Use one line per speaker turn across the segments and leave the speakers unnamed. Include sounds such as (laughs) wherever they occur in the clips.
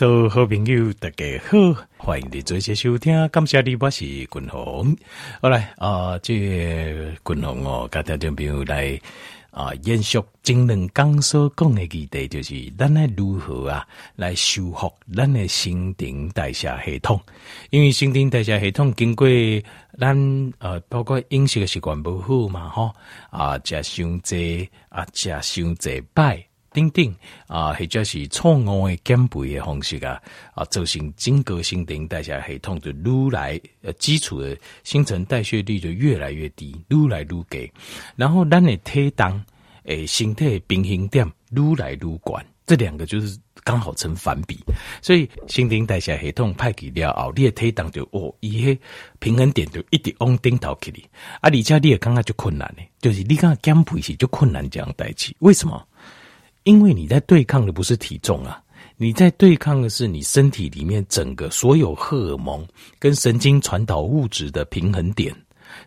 所有好朋友，大家好，欢迎你做些收听。感谢你，我是君鸿。好来啊，这君鸿哦，跟听众朋友来啊，延续前两刚所讲的议题，就是咱来如何啊来修复咱的新陈代谢系统。因为新陈代谢系统经过咱呃，包括饮食的习惯不好嘛，吼啊，食伤济啊，食伤济摆。等等啊，或者是错误的减肥的方式啊，啊，造成整个新陈代谢系统就愈来呃基础的新陈代谢率就越来越低，愈来愈低。然后咱的体重诶，身体平衡点愈来愈悬，这两个就是刚好成反比。所以新陈代谢系统歹去了后，你的体重就哦，伊迄平衡点就一直往顶头去哩。啊，而且你也感觉就困难呢，就是你刚减肥是就困难这样代志，为什么？因为你在对抗的不是体重啊，你在对抗的是你身体里面整个所有荷尔蒙跟神经传导物质的平衡点，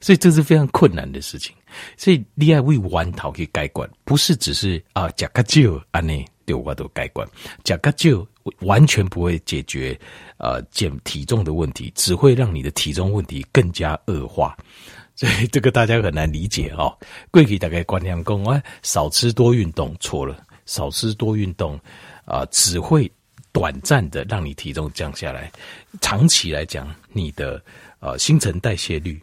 所以这是非常困难的事情。所以你要为弯头去改观，不是只是啊加个酒啊那对我都改观，加个酒完全不会解决呃减体重的问题，只会让你的体重问题更加恶化。所以这个大家很难理解哦。贵给大概观念讲，我少吃多运动，错了。少吃多运动，啊、只会短暂的让你体重降下来。长期来讲，你的呃新陈代谢率、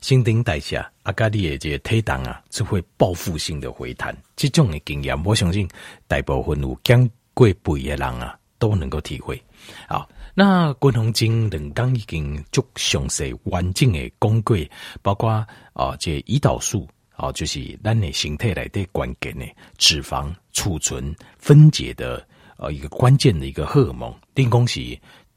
新陈代谢阿卡里也这体重啊，是会报复性的回弹。这种的经验，我相信大部分有减过肥的人啊，都能够体会。好，那军红经两刚已经足详细完整的讲过，包括啊、呃，这胰岛素。哦，就是咱的形态来的关键呢，脂肪储存分解的呃一个关键的一个荷尔蒙，丁公是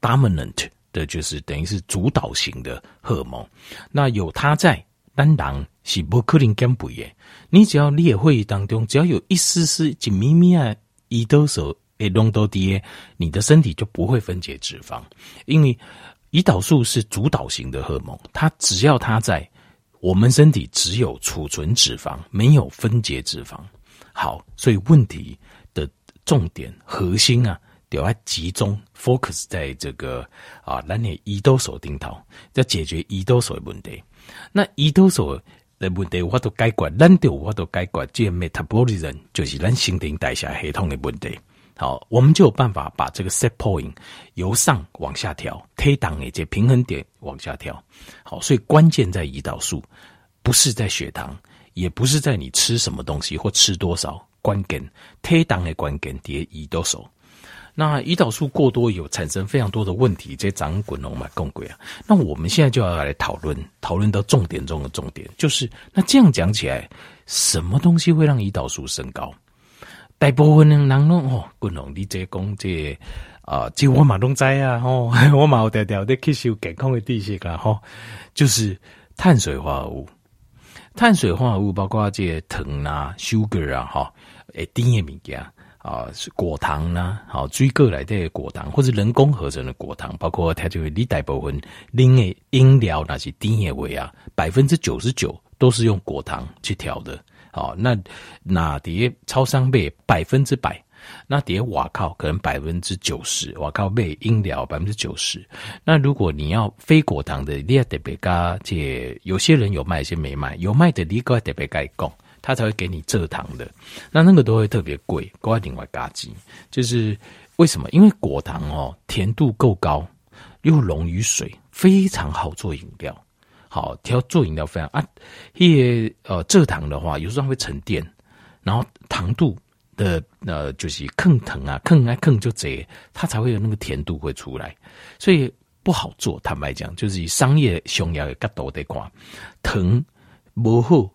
dominant 的，就是等于是主导型的荷尔蒙。那有它在，当然是不可能减肥的。你只要列会当中，只要有一丝丝紧咪咪啊胰岛素诶浓度低，你的身体就不会分解脂肪，因为胰岛素是主导型的荷尔蒙，它只要它在。我们身体只有储存脂肪，没有分解脂肪。好，所以问题的重点核心啊，都要集中 focus 在这个啊，咱的胰岛素顶头，要解决胰岛素的问题。那胰岛素的问题，我都解决，咱就我都解决，这 metabolism 就是咱新陈代谢系统的问题。好，我们就有办法把这个 set point 由上往下调，推档诶，这平衡点往下调。好，所以关键在胰岛素，不是在血糖，也不是在你吃什么东西或吃多少。关键推档的关键在胰岛素。那胰岛素过多有产生非常多的问题，这长滚龙嘛更贵啊。那我们现在就要来讨论，讨论到重点中的重点，就是那这样讲起来，什么东西会让胰岛素升高？大部分的人拢哦，滚龙你这讲这啊，这我嘛拢知啊吼，(laughs) 我嘛有条条的吸收健康的知识啦吼，就是碳水化合物，碳水化合物包括这糖啊、sugar 啊哈，诶甜的物件啊，果糖啦，好水果来的果糖或者人工合成的果糖，包括它就会你大部分啉的饮料那些甜的味啊，百分之九十九都是用果糖去调的。好，那那碟超商倍百分之百，那碟瓦靠可能百分之九十，瓦靠卖饮料百分之九十。那如果你要非果糖的，你要特别加，这有些人有卖，有些没卖。有卖的你个特别该讲，他才会给你蔗糖的。那那个都会特别贵，另外另外加鸡。就是为什么？因为果糖哦，甜度够高，又溶于水，非常好做饮料。好，调做饮料非常啊，因为呃蔗糖的话，有时候会沉淀，然后糖度的呃就是更糖啊，更爱更就这，它才会有那个甜度会出来，所以不好做。坦白讲，就是以商业商业的角度来看，糖不好，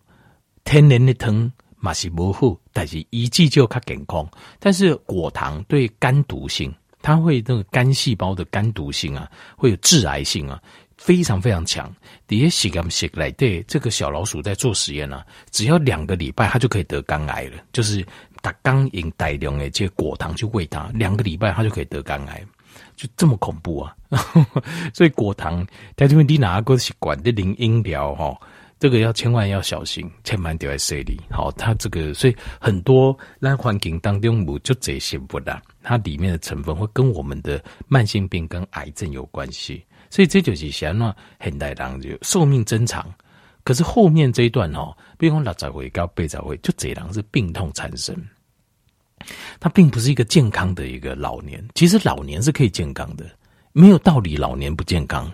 天然的糖嘛是不好，但是一剂就较健康。但是果糖对肝毒性，它会那个肝细胞的肝毒性啊，会有致癌性啊。非常非常强，底下写个写来对这个小老鼠在做实验呢、啊，只要两个礼拜，它就可以得肝癌了。就是它刚饮大量的这果糖去喂它，两个礼拜它就可以得肝癌，就这么恐怖啊！(laughs) 所以果糖在这边你哪个习惯的零饮料哈，这个要千万要小心，千万掉在水里。好，它这个所以很多那环境当中无就这些不啦，它里面的成分会跟我们的慢性病跟癌症有关系。所以这就是想那现代人就寿命增长，可是后面这一段哦，比如说六十岁到八十岁，就这人是病痛缠身。它并不是一个健康的一个老年，其实老年是可以健康的，没有道理老年不健康，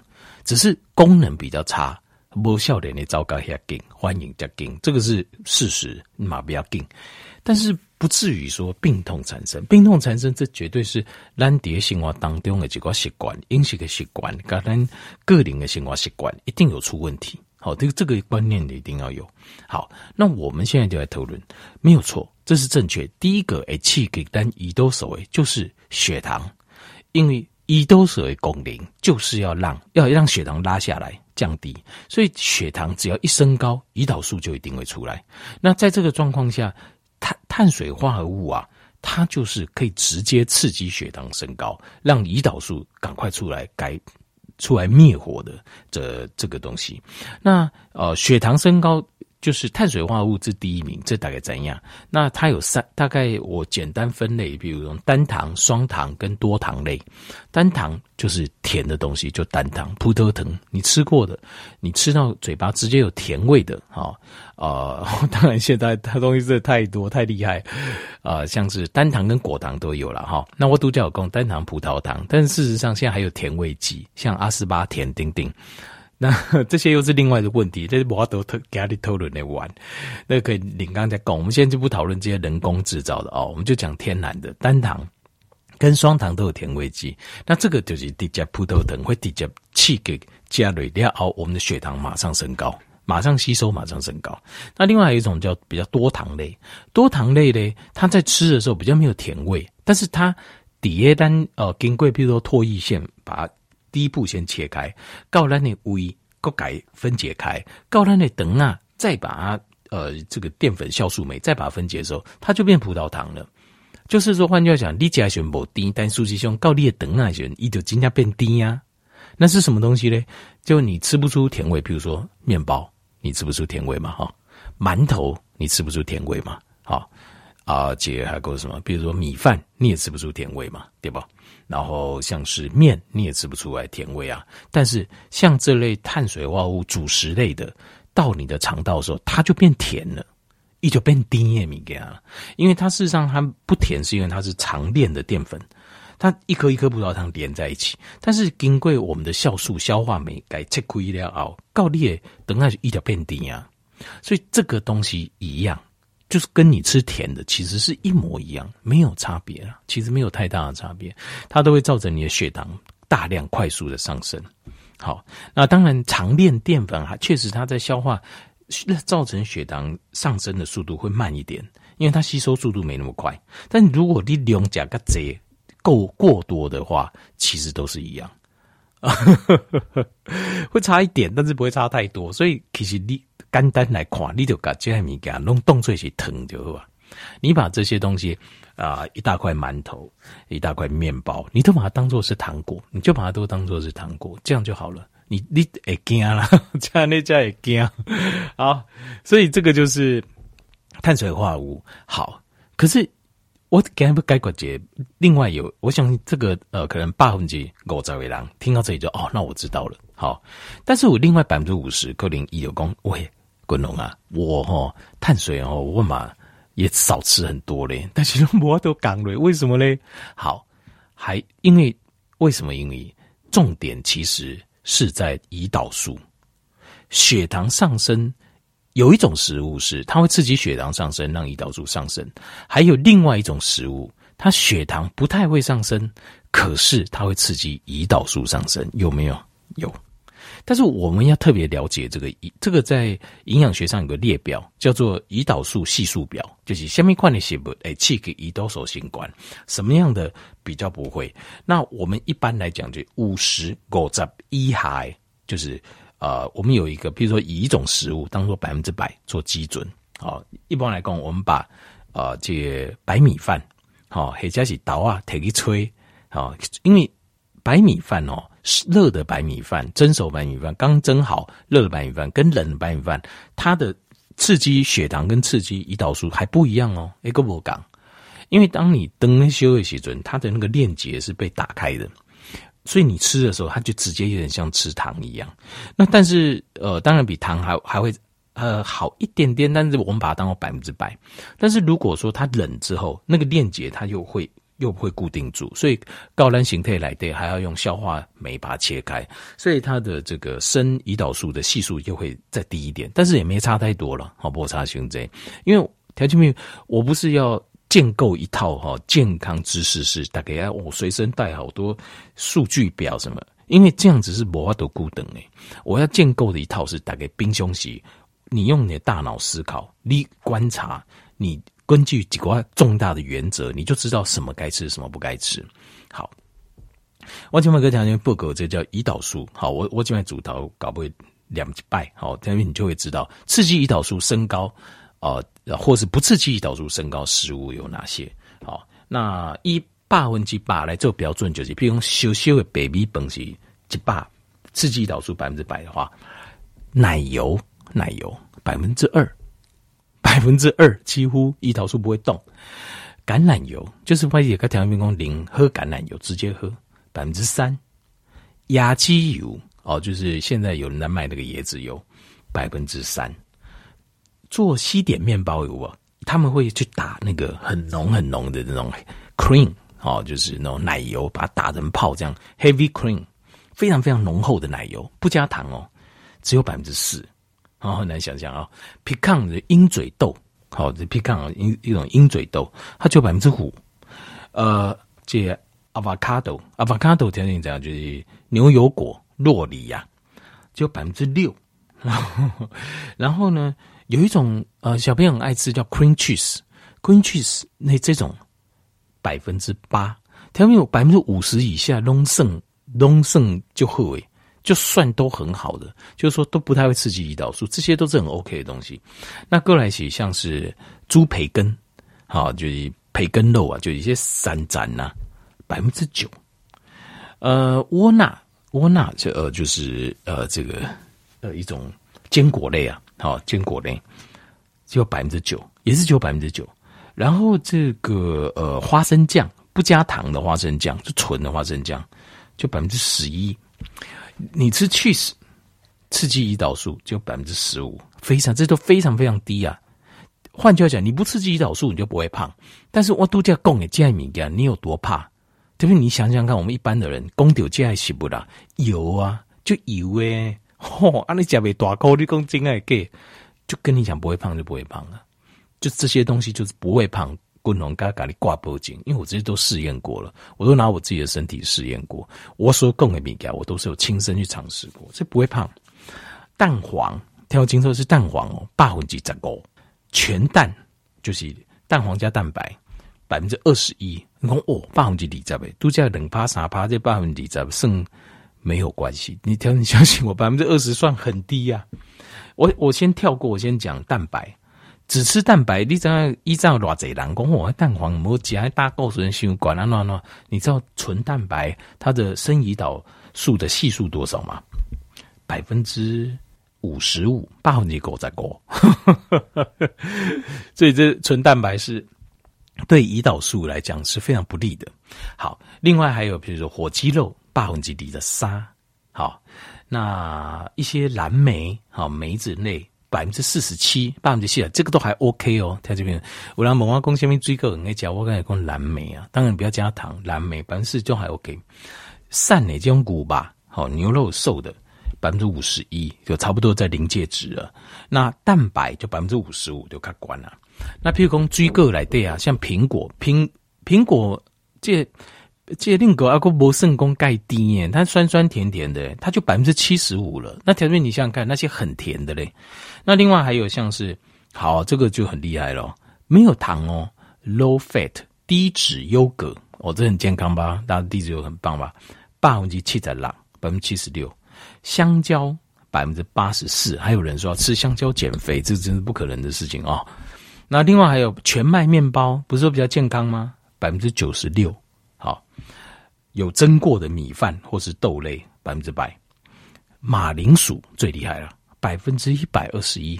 只是功能比较差。无笑脸的糟糕下紧，欢迎加紧，这个是事实，嘛不要紧。但是不至于说病痛产生，病痛产生，这绝对是咱在生活当中的几个习惯，饮食的习惯，跟咱个人的生活习惯一定有出问题。好，这个这个观念你一定要有。好，那我们现在就来讨论，没有错，这是正确。第一个，诶，气给单胰岛素诶，就是血糖，因为胰岛素的功能就是要让要让血糖拉下来。降低，所以血糖只要一升高，胰岛素就一定会出来。那在这个状况下，碳碳水化合物啊，它就是可以直接刺激血糖升高，让胰岛素赶快出来，该出来灭火的这这个东西。那呃，血糖升高。就是碳水化合物是第一名，这大概怎样？那它有三，大概我简单分类，比如用单糖、双糖跟多糖类。单糖就是甜的东西，就单糖，葡萄糖，你吃过的，你吃到嘴巴直接有甜味的，啊、哦，呃，(laughs) 当然现在它东西真的太多太厉害，啊、像是单糖跟果糖都有了哈。那我独角有供单糖、葡萄糖，但事实上现在还有甜味剂，像阿斯巴甜、丁丁。那 (laughs) 这些又是另外的问题，这是我都特给他讨论的玩，那可以你刚才讲，我们现在就不讨论这些人工制造的哦，我们就讲天然的单糖跟双糖都有甜味剂，那这个就是直接葡萄糖会直接气给加了然后我们的血糖马上升高，马上吸收，马上升高。那另外有一种叫比较多糖类，多糖类呢，它在吃的时候比较没有甜味，但是它底下单呃经过比如说唾液腺把它。第一步先切开，告咱的胃各改分解开，告咱的等啊，再把它呃这个淀粉酵素酶再把它分解的时候，它就变葡萄糖了。就是说，换句话讲，你加选不低，但实际上告你的等啊选，伊就今天变低呀。那是什么东西呢？就你吃不出甜味，比如说面包，你吃不出甜味嘛？哈，馒头你吃不出甜味嘛？好啊，姐还够什么？比如说米饭，你也吃不出甜味嘛？对吧？然后像是面，你也吃不出来甜味啊。但是像这类碳水化合物、主食类的，到你的肠道的时候，它就变甜了，也就变低的米给它。因为它事实上它不甜，是因为它是长链的淀粉，它一颗一颗葡萄糖连在一起。但是经过我们的酵素消化酶给切开了后，告裂等下就一条变甜啊。所以这个东西一样。就是跟你吃甜的其实是一模一样，没有差别啊，其实没有太大的差别，它都会造成你的血糖大量快速的上升。好，那当然长链淀粉哈，确实它在消化造成血糖上升的速度会慢一点，因为它吸收速度没那么快。但如果你量加个贼够过多的话，其实都是一样，(laughs) 会差一点，但是不会差太多。所以其实你。简单来看，你就把这些物件弄当做是糖就好了。你把这些东西啊、一大块馒头，一大块面包，你都把它当做是糖果，你就把它都当做是糖果，这样就好了。你你会惊了，(laughs) 这样你才会惊。好，所以这个就是碳水化合物。好，可是我该不该过节？另外有，我想这个呃，可能八分之五十的人听到这里就哦，那我知道了。好，但是我另外百分之五十可能也有讲喂。滚龙啊，我哈碳水哦，我嘛也少吃很多嘞，(laughs) 但是我都讲了，为什么嘞？好，还因为为什么？因为重点其实是在胰岛素，血糖上升有一种食物是它会刺激血糖上升，让胰岛素上升；还有另外一种食物，它血糖不太会上升，可是它会刺激胰岛素上升，有没有？有。但是我们要特别了解这个，这个在营养学上有个列表，叫做胰岛素系数表，就是下面看的是不，哎，气给胰岛素相关，什么样的比较不会？那我们一般来讲就五十五十以下，就是呃，我们有一个，比如说以一种食物当做百分之百做基准，好，一般来讲，我们把呃这白米饭，好，或者是豆啊，提去吹，好，因为白米饭哦。热的白米饭，蒸熟白米饭刚蒸好，热的白米饭跟冷的白米饭，它的刺激血糖跟刺激胰岛素还不一样哦。一个我讲，因为当你登休的时准，它的那个链接是被打开的，所以你吃的时候，它就直接有点像吃糖一样。那但是呃，当然比糖还还会呃好一点点，但是我们把它当做百分之百。但是如果说它冷之后，那个链接它又会。又不会固定住，所以高蓝形态来的还要用消化酶把它切开，所以它的这个生胰岛素的系数又会再低一点，但是也没差太多了，好不差兄弟。因为条件没我不是要建构一套哈健康知识，是大概要我随身带好多数据表什么，因为这样子是无法度固定诶。我要建构的一套是大概冰箱时，你用你的大脑思考，你观察你。根据几个重大的原则，你就知道什么该吃，什么不该吃。好，我今晚跟大家报告，这叫胰岛素。好，我我今晚主导搞不会两败。好，这样你就会知道刺激胰岛素升高，呃，或是不刺激胰岛素升高食物有哪些。好，那一百分之八来做标准就是，比如小小的白米饭是一百刺激胰岛素百分之百的话，奶油奶油百分之二。百分之二几乎胰岛素不会动，橄榄油就是外地个调员工零喝橄榄油直接喝百分之三，亚基油哦，就是现在有人在卖那个椰子油百分之三，做西点面包油啊，他们会去打那个很浓很浓的那种 cream 哦，就是那种奶油，把它打成泡这样 heavy cream，非常非常浓厚的奶油，不加糖哦，只有百分之四。好，很难想象啊！pecan 的鹰嘴豆，好，这 pecan 一一种鹰嘴豆，它就百分之五。呃，这 avocado，avocado 条件怎样？就是牛油果、洛梨呀，就百分之六。(laughs) 然后呢，有一种呃小朋友很爱吃叫 cream cheese，cream cheese 那这种百分之八，条件有百分之五十以下，龙胜龙胜就好诶。就算都很好的，就是说都不太会刺激胰岛素，这些都是很 OK 的东西。那过来起像是猪培根，好，就是培根肉啊，就一些山展呐，百分之九。呃，窝纳，窝纳就呃就是呃这个呃一种坚果类啊，好，坚果类只有百分之九，也是只有百分之九。然后这个呃花生酱不加糖的花生酱，就纯的花生酱，就百分之十一。你吃 cheese，刺激胰岛素就百分之十五，非常这都非常非常低啊。换句话讲，你不刺激胰岛素，你就不会胖。但是我度假供给健米呀，你有多怕？特别你想想看，我们一般的人供丢健爱洗不啦？油啊，就油诶，嚯、哦！啊，你假没大口，你讲真爱给，就跟你讲不会胖就不会胖了。就这些东西就是不会胖。滚龙嘎嘎的挂脖颈，因为我这些都试验过了，我都拿我自己的身体试验过。我说供给米给我都是有亲身去尝试过，这不会胖。蛋黄，听我清楚是蛋黄哦，百分之十五，全蛋就是蛋黄加蛋白，百分之二十一。你讲哦，百分之二十呗，都叫冷趴三趴，这百分之二十剩没有关系。你听，你相信我，百分之二十算很低呀、我我先跳过，我先讲蛋白。只吃蛋白，你知道依照偌济人讲，我蛋黄没加大构成血管啊，那那，你知道纯蛋白它的生胰岛素的系数多少吗？百分之五十五，八分之狗在狗，所以这纯蛋白是对胰岛素来讲是非常不利的。好，另外还有比如说火鸡肉，八分之里的沙，好，那一些蓝莓，好梅子类。百分之四十七，百分之四啊，这个都还 OK 哦。在这边，我让某阿公下面追个人来讲，我刚才讲蓝莓啊，当然不要加糖，蓝莓百分之四就还 OK。善内这种谷吧，好牛肉瘦的百分之五十一，就差不多在临界值了。那蛋白就百分之五十五就客观了。那譬如讲追个来对啊，像苹果，苹苹果这。这另个阿个不肾功钙低耶，它酸酸甜甜的，它就百分之七十五了。那条件你想想看，那些很甜的嘞。那另外还有像是，好，这个就很厉害了，没有糖哦，low fat 低脂优格，哦，这很健康吧？大家低脂优很棒吧？百分之七十六，百分之七十六，香蕉百分之八十四，还有人说吃香蕉减肥，这真是不可能的事情哦。那另外还有全麦面包，不是说比较健康吗？百分之九十六。有蒸过的米饭或是豆类，百分之百。马铃薯最厉害了，百分之一百二十一，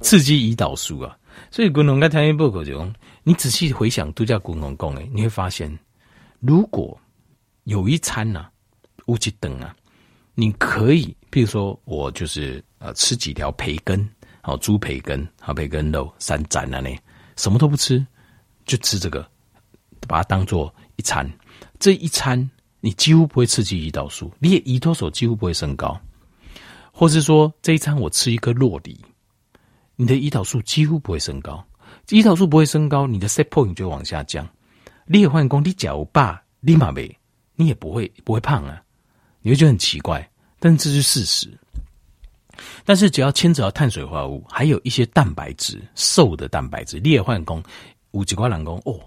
刺激胰岛素啊！所以滚龙跟台湾报告就你仔细回想都叫滚龙讲诶，你会发现，如果有一餐呢、啊，乌鸡等啊，你可以，比如说我就是呃吃几条培根，好猪培根，好培根肉三斩了呢，什么都不吃，就吃这个，把它当做一餐，这一餐。你几乎不会刺激胰岛素，你的胰岛素几乎不会升高，或是说这一餐我吃一颗洛梨，你的胰岛素几乎不会升高，胰岛素不会升高，你的 set point 就往下降。你也换工，你脚爸立马没，你也不会不会胖啊，你会觉得很奇怪，但这是事实。但是只要牵扯到碳水化合物，还有一些蛋白质，瘦的蛋白质，你也换工，五几块两公哦，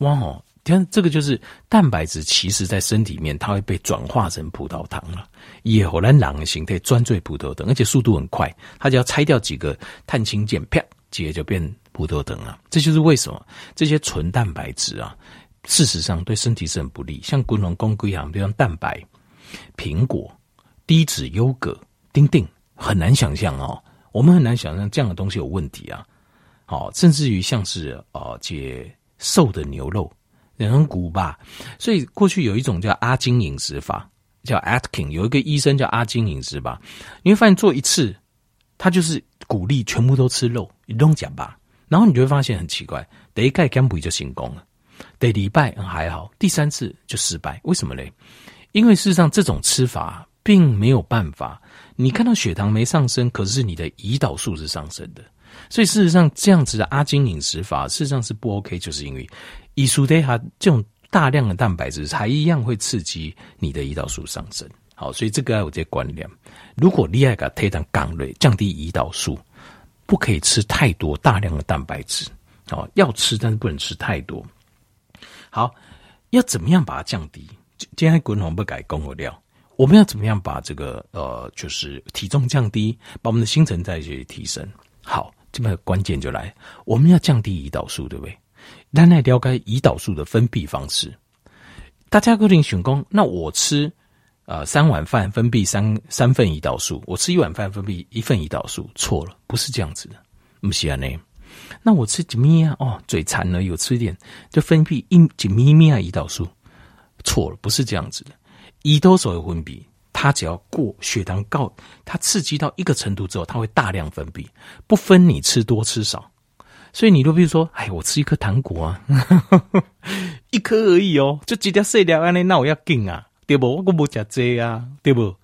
哇哦。看，这个就是蛋白质，其实在身体里面，它会被转化成葡萄糖了。以后来狼的形态专注葡萄糖，而且速度很快，它只要拆掉几个碳氢键，啪，直接就变葡萄糖了。这就是为什么这些纯蛋白质啊，事实上对身体是很不利。像滚龙公龟啊，比如蛋白、苹果、低脂优格、丁丁，很难想象哦。我们很难想象这样的东西有问题啊。好，甚至于像是呃，解瘦的牛肉。人骨吧，所以过去有一种叫阿金饮食法，叫 Atkin，有一个医生叫阿金饮食法。你会发现做一次，他就是鼓励全部都吃肉，你都讲吧。然后你就会发现很奇怪，第一盖干不就成功了，第礼拜还好，第三次就失败。为什么嘞？因为事实上这种吃法并没有办法，你看到血糖没上升，可是你的胰岛素是上升的。所以事实上这样子的阿金饮食法，事实上是不 OK，就是因为。胰素对它这种大量的蛋白质，还一样会刺激你的胰岛素上升。好，所以这个要有这观念。如果你爱个推上杠类降低胰岛素，不可以吃太多大量的蛋白质。哦，要吃，但是不能吃太多。好，要怎么样把它降低？今天滚红不改供我料，我们要怎么样把这个呃，就是体重降低，把我们的新陈代谢提升？好，这么关键就来，我们要降低胰岛素，对不对？咱来了解胰岛素的分泌方式。大家固定想说，那我吃呃三碗饭分泌三三份胰岛素，我吃一碗饭分泌一份胰岛素，错了，不是这样子的。不是啊，那我吃几咪啊？哦，嘴馋了，有吃一点就分泌一几咪咪啊胰岛素，错了，不是这样子的。胰岛素的分泌，它只要过血糖高，它刺激到一个程度之后，它会大量分泌，不分你吃多吃少。所以你都比如说，哎，我吃一颗糖果啊，(laughs) 一颗而已哦，就几条碎掉，安尼那我要紧啊，对不？我可不吃这啊，对不？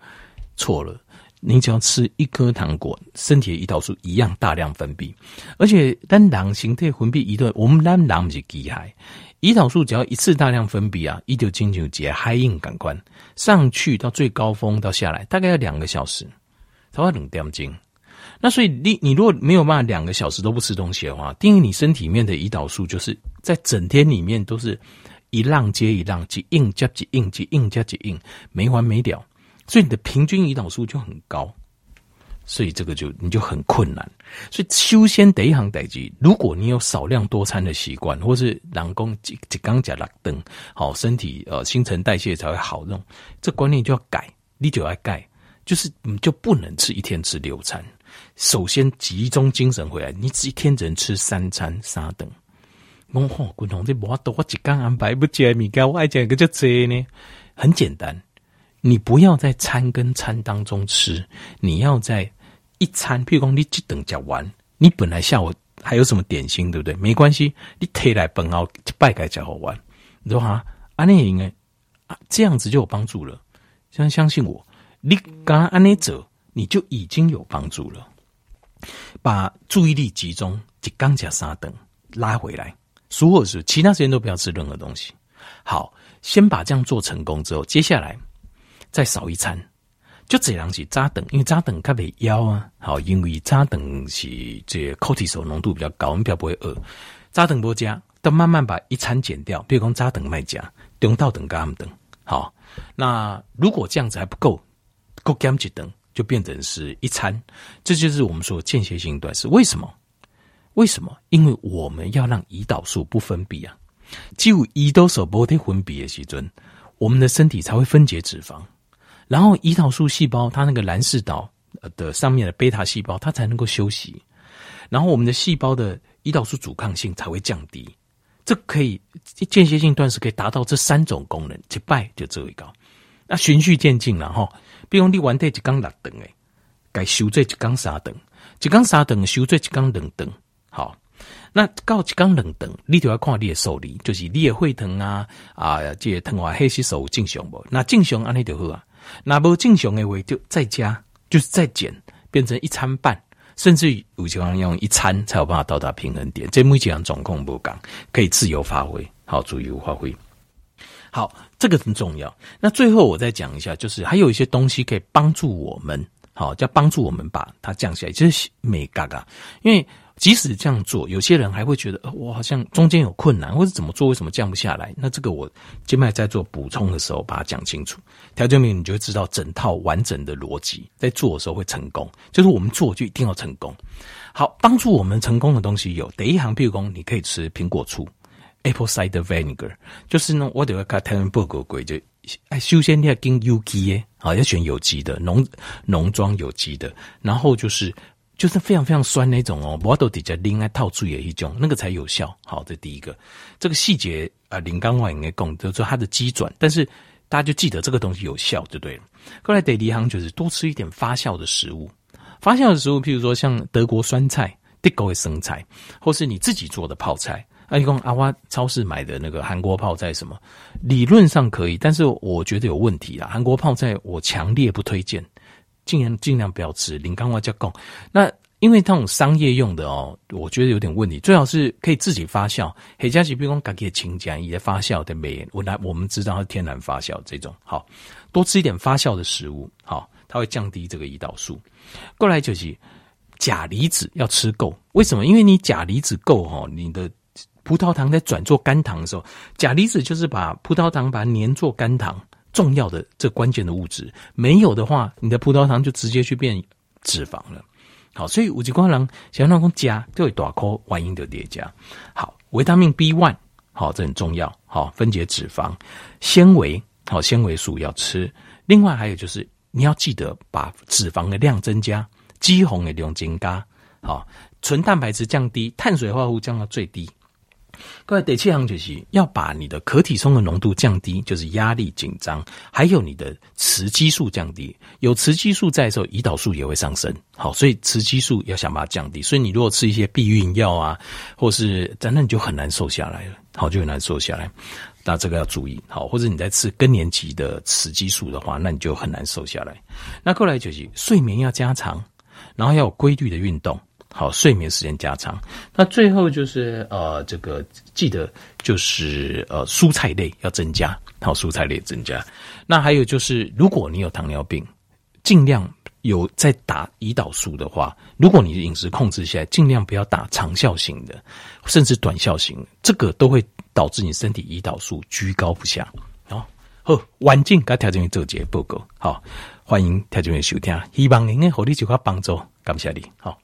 错了，你只要吃一颗糖果，身体的胰岛素一样大量分泌，而且当狼形态分泌一段，我们当狼不是机械，胰岛素只要一次大量分泌啊，一就进就结，海印感官上去到最高峰到下来，大概要两个小时，才会冷掉精。那所以你你如果没有办法两个小时都不吃东西的话，定义你身体里面的胰岛素就是在整天里面都是一浪接一浪，几硬加几硬，几硬加几硬，没完没了。所以你的平均胰岛素就很高，所以这个就你就很困难。所以修仙得一行得记，如果你有少量多餐的习惯，或是人工几几刚加拉灯，好身体呃新陈代谢才会好用。这观念就要改，你就要改，就是你就不能吃一天吃六餐。首先集中精神回来，你一天只能吃三餐三顿。我吼，滚同这无法度，我一天安排不接米糕，我爱讲个叫这呢。很简单，你不要在餐跟餐当中吃，你要在一餐，譬如讲你这顿讲完，你本来下午还有什么点心，对不对？没关系，你提来本后一拜改讲好玩，你说哈，安内应该啊，这样子就有帮助了。相相信我，你刚安内走。你就已经有帮助了。把注意力集中，就刚加三等拉回来，所有事其他时间都不要吃任何东西。好，先把这样做成功之后，接下来再少一餐，就这样子扎等，因为扎等特别腰啊。好，因为扎等是这 c o r t i s o 浓度比较高，我们比较不会饿。扎等不加，但慢慢把一餐减掉。比如讲扎等卖加，中道等干等。好，那如果这样子还不够，够减几等。就变成是一餐，这就是我们说间歇性断食。为什么？为什么？因为我们要让胰岛素不分泌啊。只有胰岛素不得分泌的时阵，我们的身体才会分解脂肪，然后胰岛素细胞它那个蓝氏岛的上面的贝塔细胞它才能够休息，然后我们的细胞的胰岛素阻抗性才会降低。这可以间歇性断食可以达到这三种功能，一摆就这么高。那循序渐进了哈，比如你完这一缸六顿诶，该休这一缸三顿，一缸三顿休这一缸两顿，好。那到一缸两顿，你就要看你的受力，就是你的血糖啊啊，这个糖化血色素正常不？那正常安尼就好啊。那不正常的话，就再加，就是再减，变成一餐半。甚至有情况用一餐才有办法到达平衡点，这目前总控不讲，可以自由发挥，好，自由发挥。好，这个很重要。那最后我再讲一下，就是还有一些东西可以帮助我们，好，叫帮助我们把它降下来，就是美嘎嘎，因为。即使这样做，有些人还会觉得，我好像中间有困难，或者怎么做，为什么降不下来？那这个我接下来在做补充的时候，把它讲清楚。调节面，你就会知道整套完整的逻辑，在做的时候会成功。就是我们做就一定要成功。好，帮助我们成功的东西有第一行，譬如说你可以吃苹果醋 （apple cider vinegar）。就是呢，我得要看台湾报告规，就哎，首先你要跟有机耶，好，要选有机的农农庄有机的，然后就是。就是非常非常酸那种哦，我都底下另外套住也一种，那个才有效。好，这第一个，这个细节啊，林刚话应该讲，就是说它的机转，但是大家就记得这个东西有效就对了。后来得离行就是多吃一点发酵的食物，发酵的食物，譬如说像德国酸菜、德国的生菜，或是你自己做的泡菜。啊，你讲阿花超市买的那个韩国泡菜什么，理论上可以，但是我觉得有问题啦。韩国泡菜我强烈不推荐。尽量尽量不要吃，零刚话加工。那因为那种商业用的哦，我觉得有点问题。最好是可以自己发酵，黑加吉比如讲，给清酱也发酵的美。我来，我们知道它是天然发酵这种，好多吃一点发酵的食物，好，它会降低这个胰岛素。过来就是钾离子要吃够，为什么？因为你钾离子够哈，你的葡萄糖在转做肝糖的时候，钾离子就是把葡萄糖把它粘做肝糖。重要的这关键的物质没有的话，你的葡萄糖就直接去变脂肪了。好，所以五级光囊想要让加就会大颗反应的叠加。好，维他命 B one 好，这很重要。好，分解脂肪，纤维好，纤维素要吃。另外还有就是你要记得把脂肪的量增加，肌红的量增加。好，纯蛋白质降低，碳水化合物降到最低。各位，第七项就是要把你的可体松的浓度降低，就是压力紧张，还有你的雌激素降低。有雌激素在的时候，胰岛素也会上升。好，所以雌激素要想把它降低。所以你如果吃一些避孕药啊，或是真的你就很难瘦下来了。好，就很难瘦下来。那这个要注意。好，或者你在吃更年期的雌激素的话，那你就很难瘦下来。那过来就是睡眠要加长，然后要有规律的运动。好，睡眠时间加长。那最后就是呃，这个记得就是呃，蔬菜类要增加。好，蔬菜类增加。那还有就是，如果你有糖尿病，尽量有在打胰岛素的话，如果你的饮食控制下来，尽量不要打长效型的，甚至短效型，这个都会导致你身体胰岛素居高不下。好，好，环境该调整做节报告。好，欢迎调整员收听，希望您的合理就可帮助。感谢你，好。